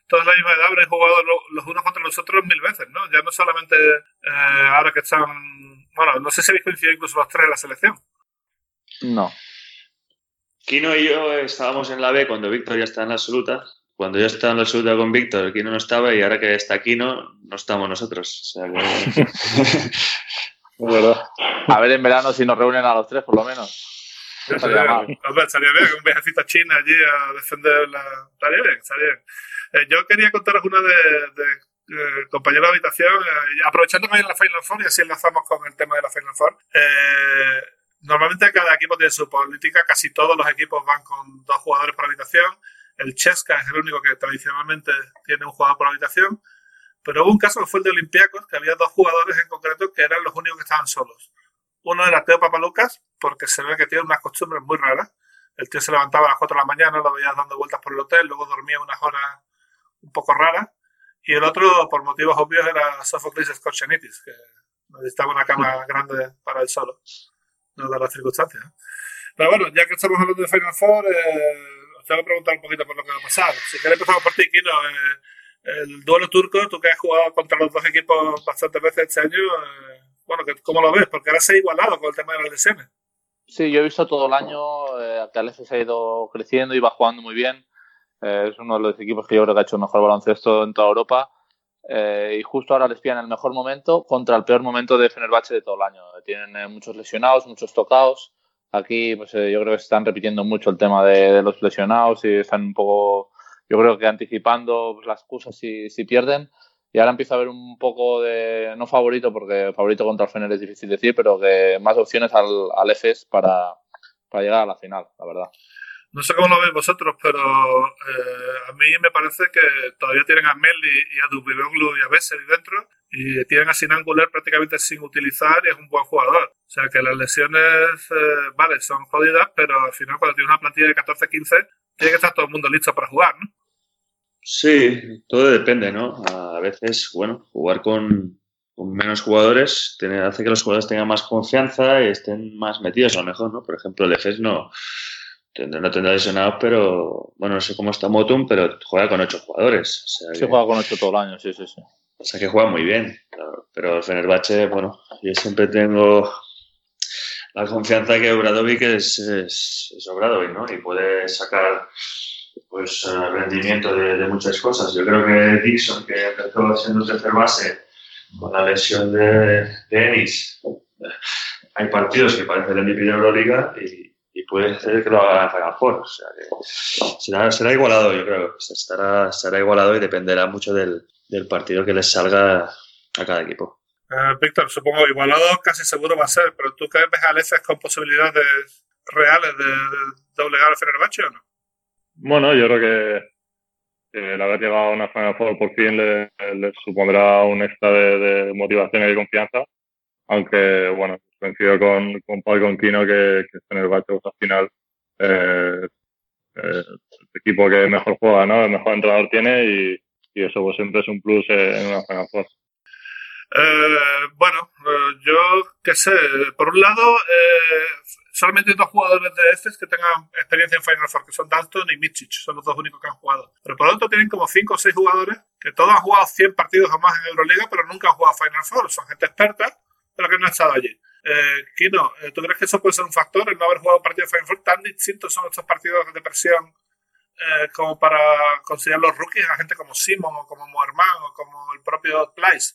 toda la misma edad, habréis jugado lo- los unos contra los otros mil veces, ¿no? Ya no solamente eh, ahora que están. Bueno, no sé si habéis coincidido incluso los tres en la selección. No. Kino y yo estábamos en la B cuando Víctor ya está en la absoluta. Cuando yo estaba en la absoluta con Víctor, Kino no estaba y ahora que está Kino, no estamos nosotros. O sea que... Verdad. A ver en verano si nos reúnen a los tres, por lo menos. Estaría hombre, estaría bien, un viajecito a China allí a defender la. Estaría bien, estaría bien. Eh, yo quería contaros una de, de eh, compañero de habitación, eh, aprovechando que hay en la Final Four y así enlazamos con el tema de la Final Four. Eh, normalmente cada equipo tiene su política, casi todos los equipos van con dos jugadores por habitación. El Chesca es el único que tradicionalmente tiene un jugador por habitación. Pero hubo un caso que fue el de Olympiacos, que había dos jugadores en concreto que eran los únicos que estaban solos. Uno era Teo Papalucas, porque se ve que tiene unas costumbres muy raras. El tío se levantaba a las 4 de la mañana, lo veías dando vueltas por el hotel, luego dormía unas horas un poco raras. Y el otro, por motivos obvios, era Sophocles Scorchenitis, que necesitaba una cama grande para él solo, no de las circunstancias. Pero bueno, ya que estamos hablando de Final Four, eh, os tengo que preguntar un poquito por lo que va a pasar. Si queréis empezamos por ti, Kino. Eh, el duelo turco, tú que has jugado contra los dos equipos bastantes veces este año, eh, bueno, ¿cómo lo ves? Porque ahora se ha igualado con el tema de las lesiones. Sí, yo he visto todo el año eh, que Alex ha ido creciendo y va jugando muy bien. Eh, es uno de los equipos que yo creo que ha hecho el mejor baloncesto en toda Europa. Eh, y justo ahora les pillan el mejor momento contra el peor momento de Fenerbahce de todo el año. Tienen eh, muchos lesionados, muchos tocados. Aquí pues, yo creo que se están repitiendo mucho el tema de los lesionados y están un poco yo creo que anticipando pues, las cosas si, si pierden. Y ahora empieza a haber un poco de, no favorito, porque favorito contra el Fener es difícil decir, pero que más opciones al, al EFES para, para llegar a la final, la verdad. No sé cómo lo veis vosotros, pero eh, a mí me parece que todavía tienen a Meli y a Dubivoglu y a Bessel dentro y tienen a Sinan Guller prácticamente sin utilizar y es un buen jugador. O sea que las lesiones, eh, vale, son jodidas, pero al final cuando tienes una plantilla de 14-15, tiene que estar todo el mundo listo para jugar, ¿no? Sí, todo depende, ¿no? A veces, bueno, jugar con, con menos jugadores tiene, hace que los jugadores tengan más confianza y estén más metidos a lo mejor, ¿no? Por ejemplo, el EFES no no tendrá lesionados, pero bueno, no sé cómo está Motum, pero juega con ocho jugadores. O sea Sí, que, juega con ocho todo el año, sí, sí, sí. o sea que juega muy bien. Pero, pero el Fenerbahce, bueno, yo siempre tengo la confianza que Obradovic es, es, es Obradovic, ¿no? Y puede sacar pues eh, rendimiento de, muchas cosas. Yo creo que Dixon, que empezó siendo tercer base con la lesión de, de Ennis, hay partidos que parece el MVP de Euroliga y, y puede ser que lo haga Four. O sea que será, será igualado, yo creo. Estará, estará igualado y dependerá mucho del, del partido que les salga a cada equipo. Eh, Víctor, supongo igualado casi seguro va a ser, pero ¿tú crees ves a con posibilidades reales de, de doblegar al Fenerbahce o no? Bueno, yo creo que, el haber llegado a una Final Four por fin le, supondrá un extra de, motivación y de confianza. Aunque, bueno, coincido con, con Paul y con Kino que, que Fenerbahce pues, al final eh, eh, el equipo que mejor juega, ¿no? El mejor entrenador tiene y, y eso pues siempre es un plus en una Final Four. Eh, bueno, eh, yo qué sé, por un lado, eh, solamente dos jugadores de EFES que tengan experiencia en Final Four, que son Dalton y Michic, son los dos únicos que han jugado. Pero por otro tienen como cinco o seis jugadores que todos han jugado 100 partidos o más en Euroliga, pero nunca han jugado Final Four. Son gente experta, pero que no ha estado allí. Eh, Kino, ¿tú crees que eso puede ser un factor, el no haber jugado un partido de Final Four? ¿Tan distintos son estos partidos de presión eh, como para considerar los rookies a gente como Simon o como Moerman o como el propio Plyce?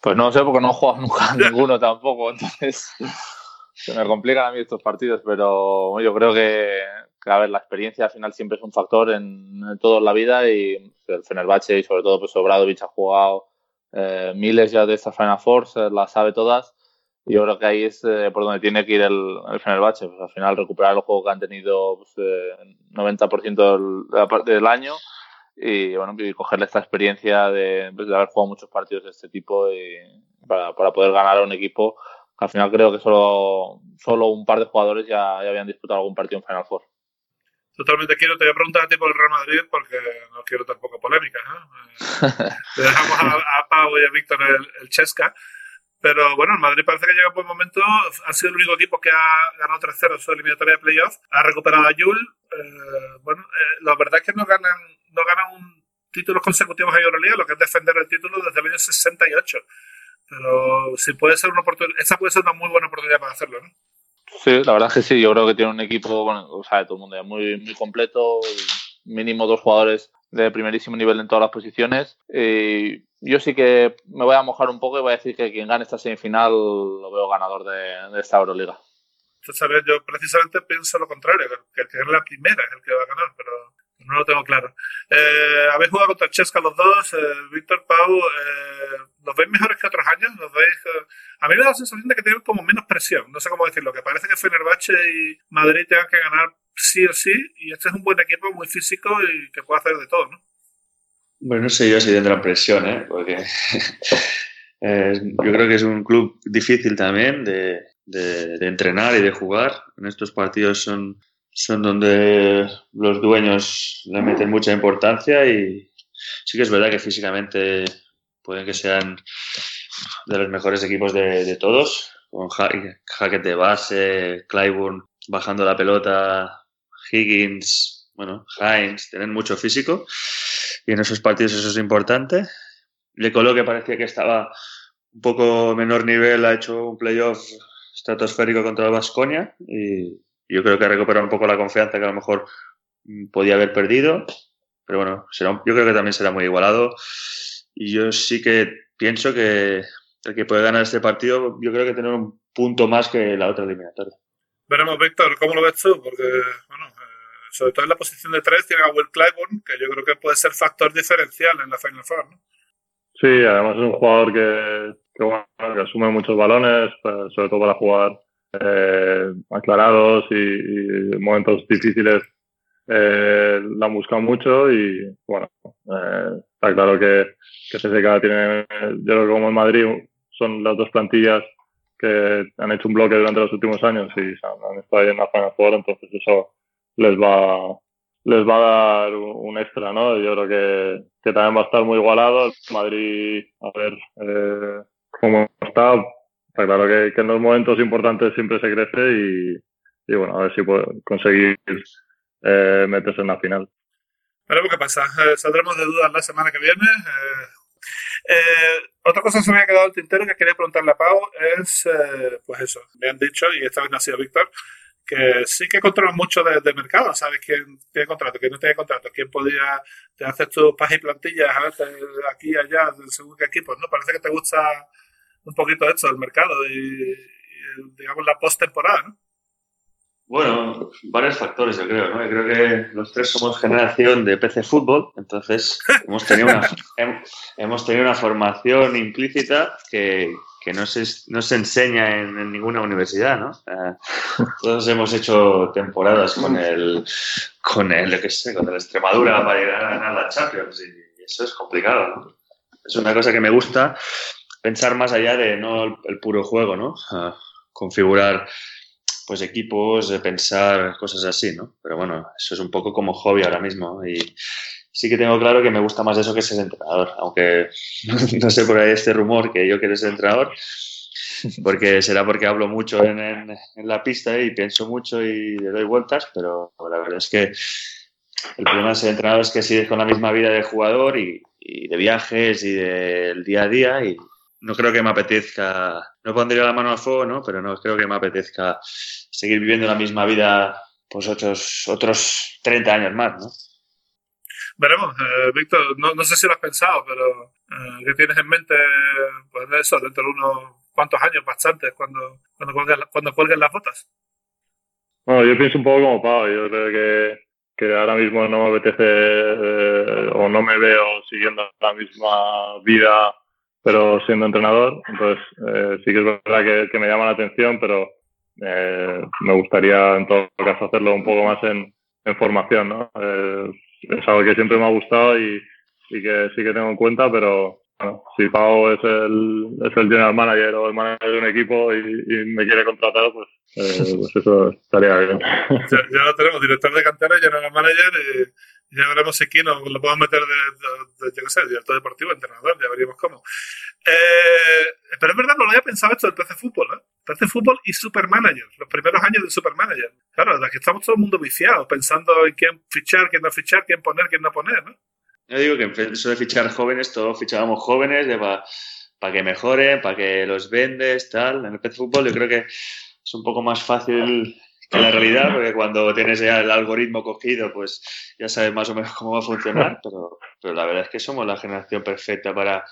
Pues no sé, porque no he jugado nunca ninguno tampoco, entonces se me complican a mí estos partidos, pero yo creo que, que, a ver, la experiencia al final siempre es un factor en, en toda la vida y el Fenerbahce y sobre todo pues Obradovic ha jugado eh, miles ya de estas Final Four, las sabe todas y yo creo que ahí es eh, por donde tiene que ir el, el Fenerbahce, pues al final recuperar el juego que han tenido pues, eh, 90% del, del año y bueno y cogerle esta experiencia de, pues, de, haber jugado muchos partidos de este tipo y para, para, poder ganar a un equipo al final creo que solo, solo un par de jugadores ya, habían disputado algún partido en Final Four. Totalmente quiero, te voy a preguntar a ti por el Real Madrid porque no quiero tampoco polémica. ¿no? Eh, le dejamos a, a Pau y a Víctor el, el Chesca. Pero bueno, el Madrid parece que llega a buen momento. Ha sido el único equipo que ha ganado 3-0 en su eliminatoria de playoff. Ha recuperado a Yul. Eh, bueno, eh, la verdad es que no ganan, no ganan un títulos consecutivos en Euroliga, lo que es defender el título desde el año 68. Pero si puede ser una oportunidad, esa puede ser una muy buena oportunidad para hacerlo, ¿no? Sí, la verdad es que sí. Yo creo que tiene un equipo, bueno, o sea, de todo el mundo muy, muy completo. Mínimo dos jugadores de primerísimo nivel en todas las posiciones. Y yo sí que me voy a mojar un poco y voy a decir que quien gane esta semifinal lo veo ganador de, de esta Euroliga. Entonces, yo precisamente pienso lo contrario, que el que es la primera es el que va a ganar, pero no lo tengo claro. Eh, habéis jugado contra Chesca los dos, eh, Víctor, Pau, eh, ¿los veis mejores que otros años? ¿Los veis, a mí me da la sensación de que tienen como menos presión, no sé cómo decirlo, que parece que Fenerbahce y Madrid tengan que ganar sí o sí, y este es un buen equipo muy físico y que puede hacer de todo, ¿no? Bueno, no sé yo si tendrán presión, ¿eh? porque eh, yo creo que es un club difícil también de, de, entrenar y de jugar. En estos partidos son, son donde los dueños le meten mucha importancia y sí que es verdad que físicamente pueden que sean de los mejores equipos de, de todos, con jacket de base, Clyburn bajando la pelota, Higgins, bueno, Heinz, tienen mucho físico y en esos partidos eso es importante. Le Colo que parecía que estaba un poco menor nivel, ha hecho un playoff estratosférico contra el Vasconia y yo creo que ha recuperado un poco la confianza que a lo mejor podía haber perdido, pero bueno, será, yo creo que también será muy igualado y yo sí que pienso que el que puede ganar este partido, yo creo que tener un punto más que la otra eliminatoria. Veremos, Víctor, ¿cómo lo ves tú? Porque, bueno, sobre todo en la posición de tres tiene a Will Clyburn, que yo creo que puede ser factor diferencial en la Final Four, ¿no? Sí, además es un jugador que, que, bueno, que asume muchos balones, pues, sobre todo para jugar eh, aclarados y, y, momentos difíciles eh, la han buscado mucho y bueno, eh, está claro que, que CSK tiene, yo creo que como en Madrid son las dos plantillas que han hecho un bloque durante los últimos años y han estado ahí en la Final Four, entonces eso les va les va a dar un extra, ¿no? Yo creo que, que también va a estar muy igualado. Madrid, a ver eh, cómo está. Está claro que, que, en los momentos importantes siempre se crece y, y bueno, a ver si puede conseguir eh, meterse en la final. Veremos qué pasa. Eh, saldremos de dudas la semana que viene. Eh, eh, otra cosa que se me ha quedado el tintero que quería preguntarle a Pau es, eh, pues eso, me han dicho, y esta vez no ha sido Víctor, que sí que controlan mucho de, de, mercado, sabes quién tiene contrato, quién no tiene contrato, quién podía te haces tus pajas y plantillas a veces aquí y allá, según qué equipos, ¿no? Parece que te gusta un poquito esto del mercado y, y digamos la post-temporada, ¿no? Bueno, varios factores yo creo, ¿no? Yo creo que los tres somos generación de PC fútbol, entonces hemos tenido una, hemos tenido una formación implícita que, que no se, no se enseña en, en ninguna universidad, ¿no? Eh, todos hemos hecho temporadas con el, con el, qué sé, con el Extremadura para llegar a ganar la Champions y eso es complicado, ¿no? Es una cosa que me gusta pensar más allá de no el, puro juego, ¿no? Uh, configurar pues equipos, de pensar cosas así, ¿no? Pero bueno, eso es un poco como hobby ahora mismo y sí que tengo claro que me gusta más eso que ser entrenador, aunque no sé por ahí este rumor que yo quiero ser entrenador, porque será porque hablo mucho en, en, en, la pista y pienso mucho y le doy vueltas, pero la verdad es que el problema de ser entrenador es que sigues con la misma vida de jugador y de viajes y del día a día y no creo que me apetezca, no pondría la mano al fuego, ¿no? Pero no creo que me apetezca seguir viviendo la misma vida pues otros, otros 30 años más, ¿no? Veremos, eh, Víctor, no, no, sé si lo has pensado, pero eh, ¿qué tienes en mente? Pues eso, dentro de unos cuantos años, bastantes, cuando, cuando, cuelguen, cuando cuelguen las botas. Bueno, yo pienso un poco como Pau, yo creo que, que ahora mismo no me apetece eh, o no me veo siguiendo la misma vida pero siendo entrenador, entonces eh, sí que es verdad que, me llama la atención, pero eh, me gustaría en todo caso hacerlo un poco más en, en formación, ¿no? Eh, es algo que siempre me ha gustado y, y, que sí que tengo en cuenta, pero bueno, si Pau es el, es el general manager o el manager de un equipo y, me quiere contratar, pues, eh, pues eso estaría bien. Ya, ya, lo tenemos, director de cantera, general manager y ya veremos si aquí nos lo podemos meter de, de, de, yo qué sé, director deportivo, entrenador, ya veríamos cómo. Eh, pero es verdad, no lo había pensado esto del PC Fútbol, ¿no? PC Fútbol y Supermanager, los primeros años del Supermanager. Claro, de aquí estamos todo el mundo viciado, pensando en quién fichar, quién no fichar, quién poner, quién no poner, ¿no? Yo digo que eso de fichar jóvenes, todos fichábamos jóvenes para pa que mejoren, para que los vendes, tal. En el PC Fútbol yo creo que es un poco más fácil que la realidad, porque cuando tienes ya el algoritmo cogido, pues ya sabes más o menos cómo va a funcionar, pero, pero la verdad es que somos la generación perfecta para,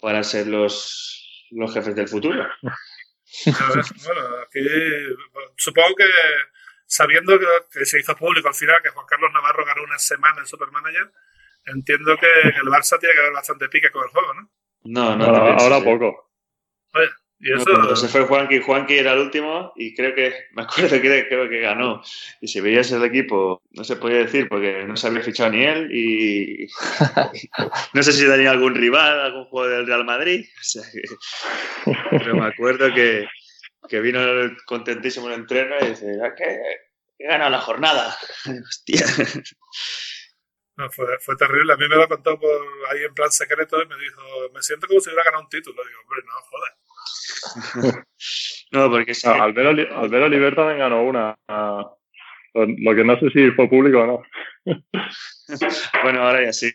para ser los, los jefes del futuro. bueno, aquí supongo que sabiendo que, que, se hizo público al final que Juan Carlos Navarro ganó una semana en Supermanager, entiendo que el Barça tiene que haber bastante pique con el juego, ¿no? No, no. Ahora, ahora poco. Oye, y eso... No, cuando se fue Juanqui, Juanqui era el último y creo que, me acuerdo que creo que ganó. Y si veías el equipo, no se podía decir porque no se había fichado ni él y no sé si tenía algún rival, algún juego del Real Madrid. O sea que... Pero me acuerdo que, que vino contentísimo el entreno y dice, ¿qué? He ganado la jornada. Hostia. No, fue, fue terrible. A mí me lo contó por ahí en plan secreto y me dijo, me siento como si hubiera ganado un título. Digo, hombre, no, joder. No, porque sí. Oliver también ganó una. lo que no sé si fue público o no. bueno, ahora ya sí.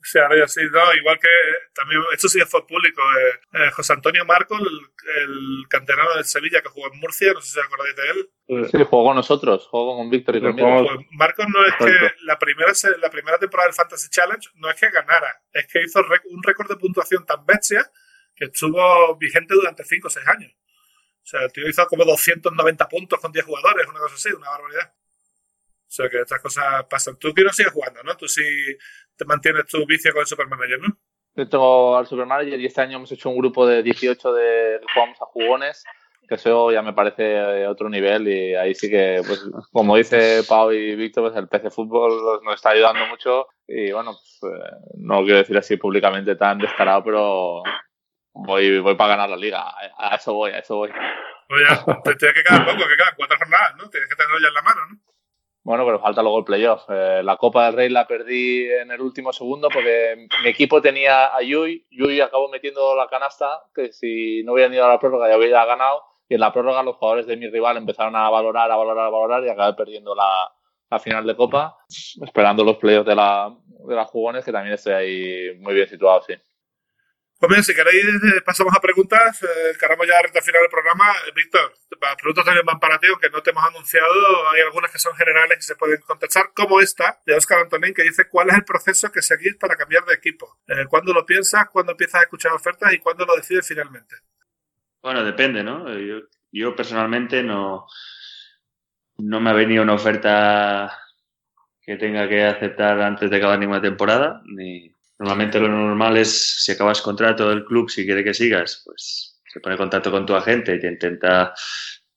Sí, ahora ya sí, no, igual que también, esto sí fue público. Eh, eh, José Antonio Marco, el, el, canterano de Sevilla que jugó en Murcia, no sé si os acordáis de él. Sí, jugó con nosotros, jugó con Víctor y conmigo. Pues Marcos no es que la primera, la primera temporada del Fantasy Challenge no es que ganara, es que hizo un récord de puntuación tan bestia que estuvo vigente durante 5 o 6 años. O sea, el tío hizo como 290 puntos con 10 jugadores, una cosa así, una barbaridad. O sea que estas cosas pasan. Tú que no sigues jugando, ¿no? Tú sí te mantienes tu vicio con el Supermanager, ¿no? Yo tengo al Supermanager y este año hemos hecho un grupo de 18 de jugamos a jugones, que eso ya me parece otro nivel y ahí sí que, pues, como dice Pau y Víctor, pues el PC Fútbol nos está ayudando mucho y bueno, pues, eh, no quiero decir así públicamente tan descarado, pero voy, voy para ganar la liga. A eso voy, a eso voy. Pues ya, te tiene que quedar poco, que quedan cuatro jornadas, ¿no? Tienes que tenerlo ya en la mano, ¿no? Bueno, pero falta luego el playoff. Eh, la Copa del Rey la perdí en el último segundo porque mi equipo tenía a Yui. Yui acabó metiendo la canasta, que si no hubieran ido a la prórroga ya hubiera ganado. Y en la prórroga los jugadores de mi rival empezaron a valorar, a valorar, a valorar y acabé perdiendo la, la final de Copa, esperando los playoffs de la, de la Jugones, que también estoy ahí muy bien situado, sí. Pues bien, si queréis, eh, pasamos a preguntas. Eh, cargamos ya a final del programa. Eh, Víctor, las preguntas también van para ti, aunque no te hemos anunciado. Hay algunas que son generales y se pueden contestar, como esta de Oscar Antonín, que dice: ¿Cuál es el proceso que seguís para cambiar de equipo? Eh, ¿Cuándo lo piensas? ¿Cuándo empiezas a escuchar ofertas? ¿Y cuándo lo decides finalmente? Bueno, depende, ¿no? Yo, yo personalmente no, no me ha venido una oferta que tenga que aceptar antes de acabar ninguna temporada, ni Normalmente lo normal es, si acabas contrato del club, si quiere que sigas, pues se pone en contacto con tu agente y te intenta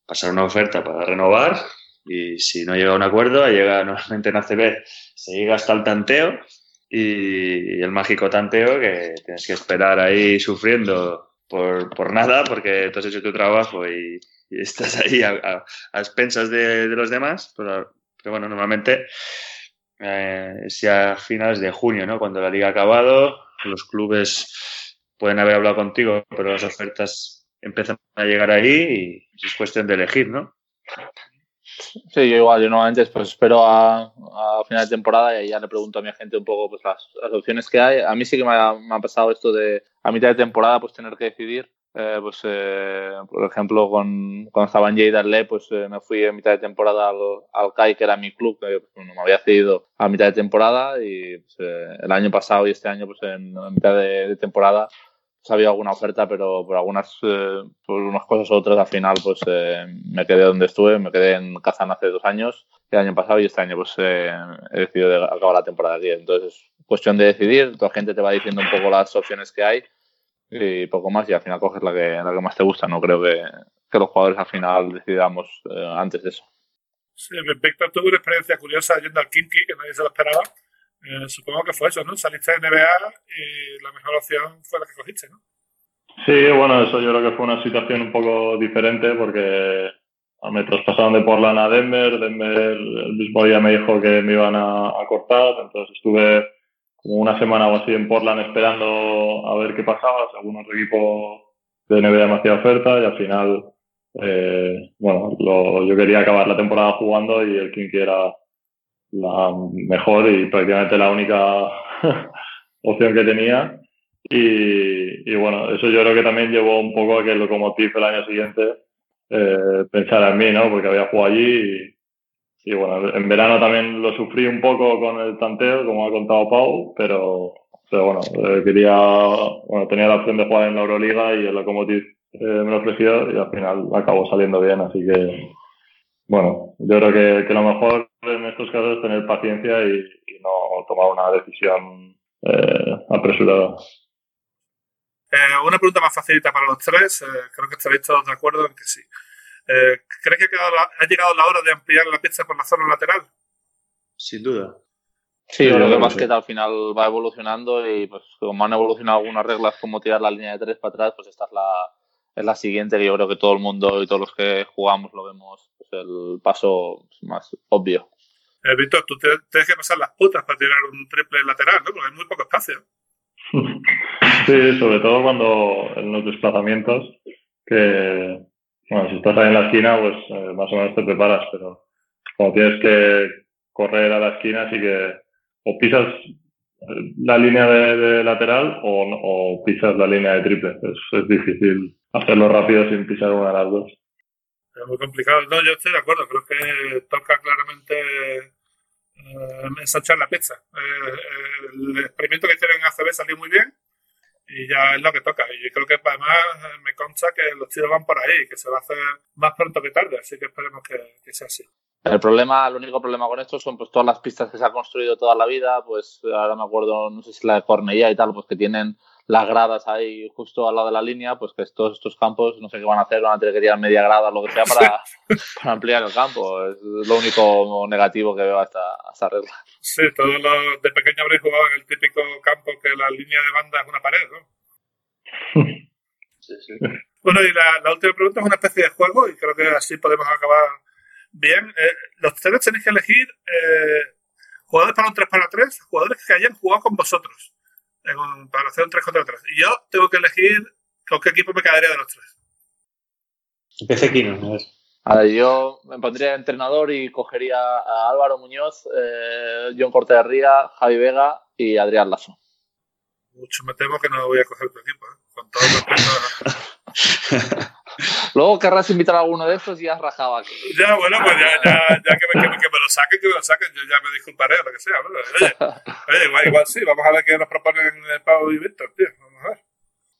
pasar una oferta para renovar. Y si no llega a un acuerdo, llega normalmente en ACB, se llega hasta el tanteo y, el mágico tanteo que tienes que esperar ahí sufriendo por, por nada porque tú has hecho tu trabajo y, y estás ahí a, a, expensas de, de, los demás. Pero, pero bueno, normalmente eh, sea a finales de junio, ¿no? Cuando la liga ha acabado, los clubes pueden haber hablado contigo, pero las ofertas empiezan a llegar ahí y es cuestión de elegir, ¿no? Sí, yo igual, yo normalmente pues espero a, final de temporada y ya le pregunto a mi gente un poco pues las, las opciones que hay. A mí sí que me ha, me ha, pasado esto de a mitad de temporada pues tener que decidir. Eh, pues eh, por ejemplo con, cuando estaba en Lleida pues eh, me fui a mitad de temporada al, al CAI que era mi club que pues, me había cedido a mitad de temporada y pues, eh, el año pasado y este año pues en, en mitad de, de temporada pues, había alguna oferta pero por algunas eh, por unas cosas u otras al final pues eh, me quedé donde estuve me quedé en Kazán hace dos años el año pasado y este año pues he decidido de acabar la temporada aquí entonces es cuestión de decidir la gente te va diciendo un poco las opciones que hay y poco más y al final coges la que, la que más te gusta. No creo que, que los jugadores al final decidamos eh, antes de eso. Sí, Víctor tuvo una experiencia curiosa yendo al Kinky que nadie se lo esperaba. Eh, supongo que fue eso, ¿no? Saliste de NBA y la mejor opción fue la que cogiste, ¿no? Sí, bueno, eso yo creo que fue una situación un poco diferente porque me traspasaron de Portland a Denver. Denver el mismo día me dijo que me iban a, a cortar, entonces estuve una semana o así en Portland esperando a ver qué pasaba, según otro equipo de NBA me hacía oferta y al final, eh, bueno, yo quería acabar la temporada jugando y el Kinky era la mejor y prácticamente la única opción que tenía. Y, bueno, eso yo creo que también llevó un poco a que el Lokomotiv el año siguiente eh, pensara en mí, ¿no? Porque había jugado allí y bueno, en verano también lo sufrí un poco con el tanteo, como ha contado Pau, pero, pero bueno, eh, quería, bueno, tenía la opción de jugar en la Euroliga y el Lokomotiv eh, me lo ofreció y al final acabó saliendo bien, así que, bueno, yo creo que, lo mejor en estos casos es tener paciencia y, y no tomar una decisión eh, apresurada. Eh, una pregunta más facilita para los tres, eh, creo que estaréis todos de acuerdo en que sí. Eh, ¿Crees que ha, la, ha, llegado la hora de ampliar la pista por la zona lateral? Sin duda. Sí, yo creo que el básquet al final va evolucionando y pues como han evolucionado algunas reglas como tirar la línea de tres para atrás, pues esta es la, es la siguiente que yo creo que todo el mundo y todos los que jugamos lo vemos pues el paso más obvio. Eh, Víctor, tú te, tienes que pasar las putas para tirar un triple lateral, ¿no? Porque hay muy poco espacio. Sí, sobre todo cuando en los desplazamientos, que bueno, si estás ahí en la esquina, pues eh, más o menos te preparas, pero cuando tienes que correr a la esquina, sí que o pisas la línea de, lateral o, o, pisas la línea de triple. Es, difícil hacerlo rápido sin pisar una de las dos. Es muy complicado. No, yo estoy de acuerdo. Creo que toca claramente eh, ensanchar la pizza. Eh, el experimento que hicieron en ACB salió muy bien y ya es lo que toca. Y creo que además me consta que los tiros van por ahí, que se va a hacer más pronto que tarde, así que esperemos que, que sea así. El problema, el único problema con esto son pues todas las pistas que se han construido toda la vida, pues ahora me acuerdo, no sé si la de Cornellá y tal, pues que tienen las gradas ahí justo al lado de la línea, pues que todos estos campos no sé qué van a hacer, van a tener que tirar media grada o lo que sea para, para ampliar el campo. Es lo único negativo que veo a esta, regla. Sí, todos los de pequeño habréis jugado en el típico campo que la línea de banda es una pared, ¿no? Sí, sí. Bueno, y la, la última pregunta es una especie de juego y creo que así podemos acabar bien. Eh, los tres tenéis que elegir eh, jugadores para un 3 para 3, jugadores que hayan jugado con vosotros en un- para hacer un 3 contra 3. Y yo tengo que elegir con qué equipo me quedaría de los tres. Empecé Kino, a ver. A ver, yo me pondría entrenador y cogería a Álvaro Muñoz, eh, John Cortería, Javi Vega y Adrián Lazo. Mucho me temo que no voy a coger tu equipo, ¿eh? con todo el respeto. Luego querrás invitar a alguno de estos y has rajado aquí. Ya, bueno, pues ya, ya, ya que, me, que, me- que me lo saquen, que me lo saquen, yo ya me disculparé o lo que sea. ¿no? Oye, oye, igual, igual sí, vamos a ver qué nos proponen eh, Pau y Víctor, tío. Vamos a ver.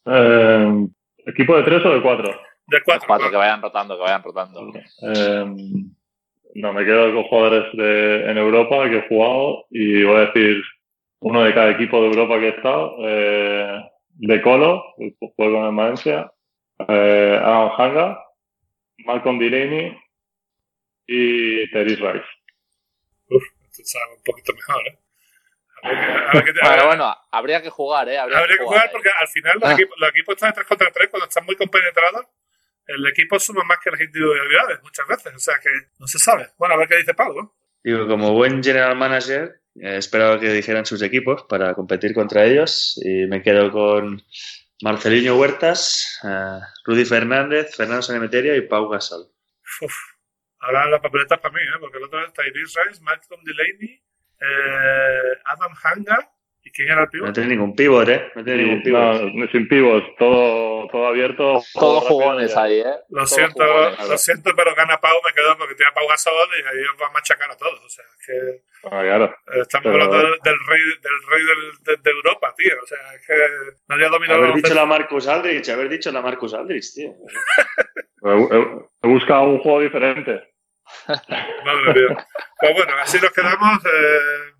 Eh, ¿Equipo de tres o de cuatro? De cuatro. Cuatro, que vayan rotando, que vayan rotando. Eh, no, me quedo con jugadores de, en Europa que he jugado y voy a decir uno de cada equipo de Europa que he estado. Eh, de Colo, juego con el Valencia. Eh, Aaron Hanga, Malcolm Delaney y Terry Rice. Esto sabe un poquito mejor, ¿eh? A ver, a ver qué te- a Bueno, habría que jugar, ¿eh? Habría, Habría que jugar ¿eh? porque al final los, Ah. equipos, los equipos están de 3 contra 3 cuando están muy compenetrados. El equipo suma más que las individualidades muchas veces, o sea que no se sabe. Bueno, a ver qué dice Pau, ¿no? Digo, como buen general manager, eh, esperaba que dijeran sus equipos para competir contra ellos y me quedo con Marcelinho Huertas, eh, Rudy Fernández, Fernando Sanemeterio y Pau Gasol. Uf, ahora la papeleta es para mí, ¿eh? porque el otro está Iris Rice, Malcolm Delaney, eh, Adam Hanga. ¿Y quién era el No pivote? tiene ningún pivot, ¿eh? No tiene ningún pivot. no, sin pivos, todo, todo abierto. Todos jugones ahí, ¿eh? Lo Todos siento, jugones. lo siento, pero gana Pau, me quedo porque tiene a Pau Gasol y ahí va a machacar a todos. O sea, es que Ah, claro. estamos Pero- hablando del, del rey, del rey del- de, de Europa, tío. O sea, es que nadie ha dominado Haber el dicho la Marcus Aldrich, haber dicho la Marcus Aldrich, tío. He, he- he buscado un juego diferente. Madre mía. Pues bueno, así nos quedamos. eh,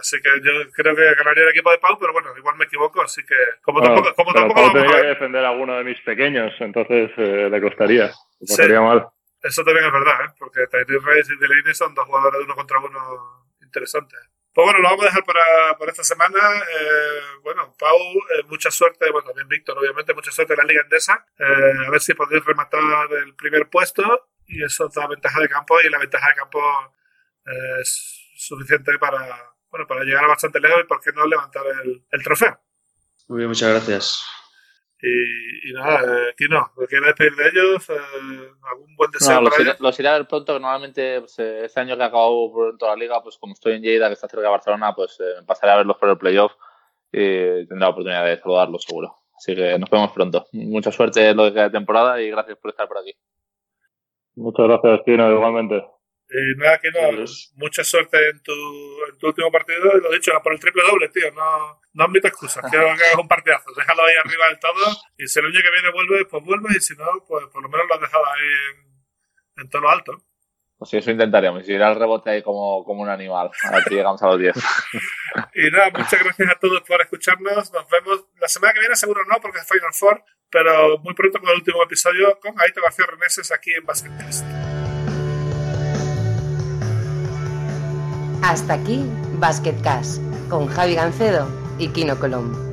así que yo creo que ganaría el equipo de Pau, pero bueno, igual me equivoco, así que como Bueno, tampoco, como tampoco Pau lo vamos a que defender a alguno de mis pequeños, entonces eh, le costaría. Le Sí. pasaría mal. Eso también es verdad, ¿eh? porque Tyrese Reyes y Delaney son dos jugadores de uno contra uno interesantes. Pues bueno, lo vamos a dejar para, para esta semana. Eh, bueno, Pau, eh, mucha suerte, bueno, también Víctor, obviamente, mucha suerte en la Liga Endesa. A ver si podéis rematar el primer puesto y eso da ventaja de campo y la ventaja de campo es suficiente para, bueno, para llegar bastante lejos y por qué no levantar el trofeo. Muy bien, muchas gracias. Y, y nada, eh, Kino, ¿me quieres despedir de ellos? Eh, ¿Algún buen deseo No, los, para iré, ellos? los iré a ver pronto, que normalmente pues, eh, este año que ha acabado pronto la liga, pues como estoy en Lleida, que está cerca de Barcelona, pues eh, pasaré a verlos por el playoff y tendré la oportunidad de saludarlos seguro. Así que nos vemos pronto. Mucha suerte en lo que queda de temporada y gracias por estar por aquí. Muchas gracias, Tino, igualmente. Y nada, Kino, Adiós. mucha suerte en tu, en tu último partido. Y lo dicho, por el triple doble, tío. No, no admito excusas. Quiero que hagas un partidazo. Déjalo ahí arriba del todo. Y si el año que viene vuelve, pues vuelve. Y si no, pues por lo menos lo has dejado ahí en, en todo lo alto. Pues sí, eso intentaremos. Ir al rebote ahí como, como un animal. A ver si llegamos a los 10. Y nada, muchas gracias a todos por escucharnos. Nos vemos la semana que viene, seguro no, porque es Final Four. Pero muy pronto con el último episodio con Aito García Reneses aquí en Basketcast. Hasta aquí Basket Cash con Javi Gancedo y Kino Colom.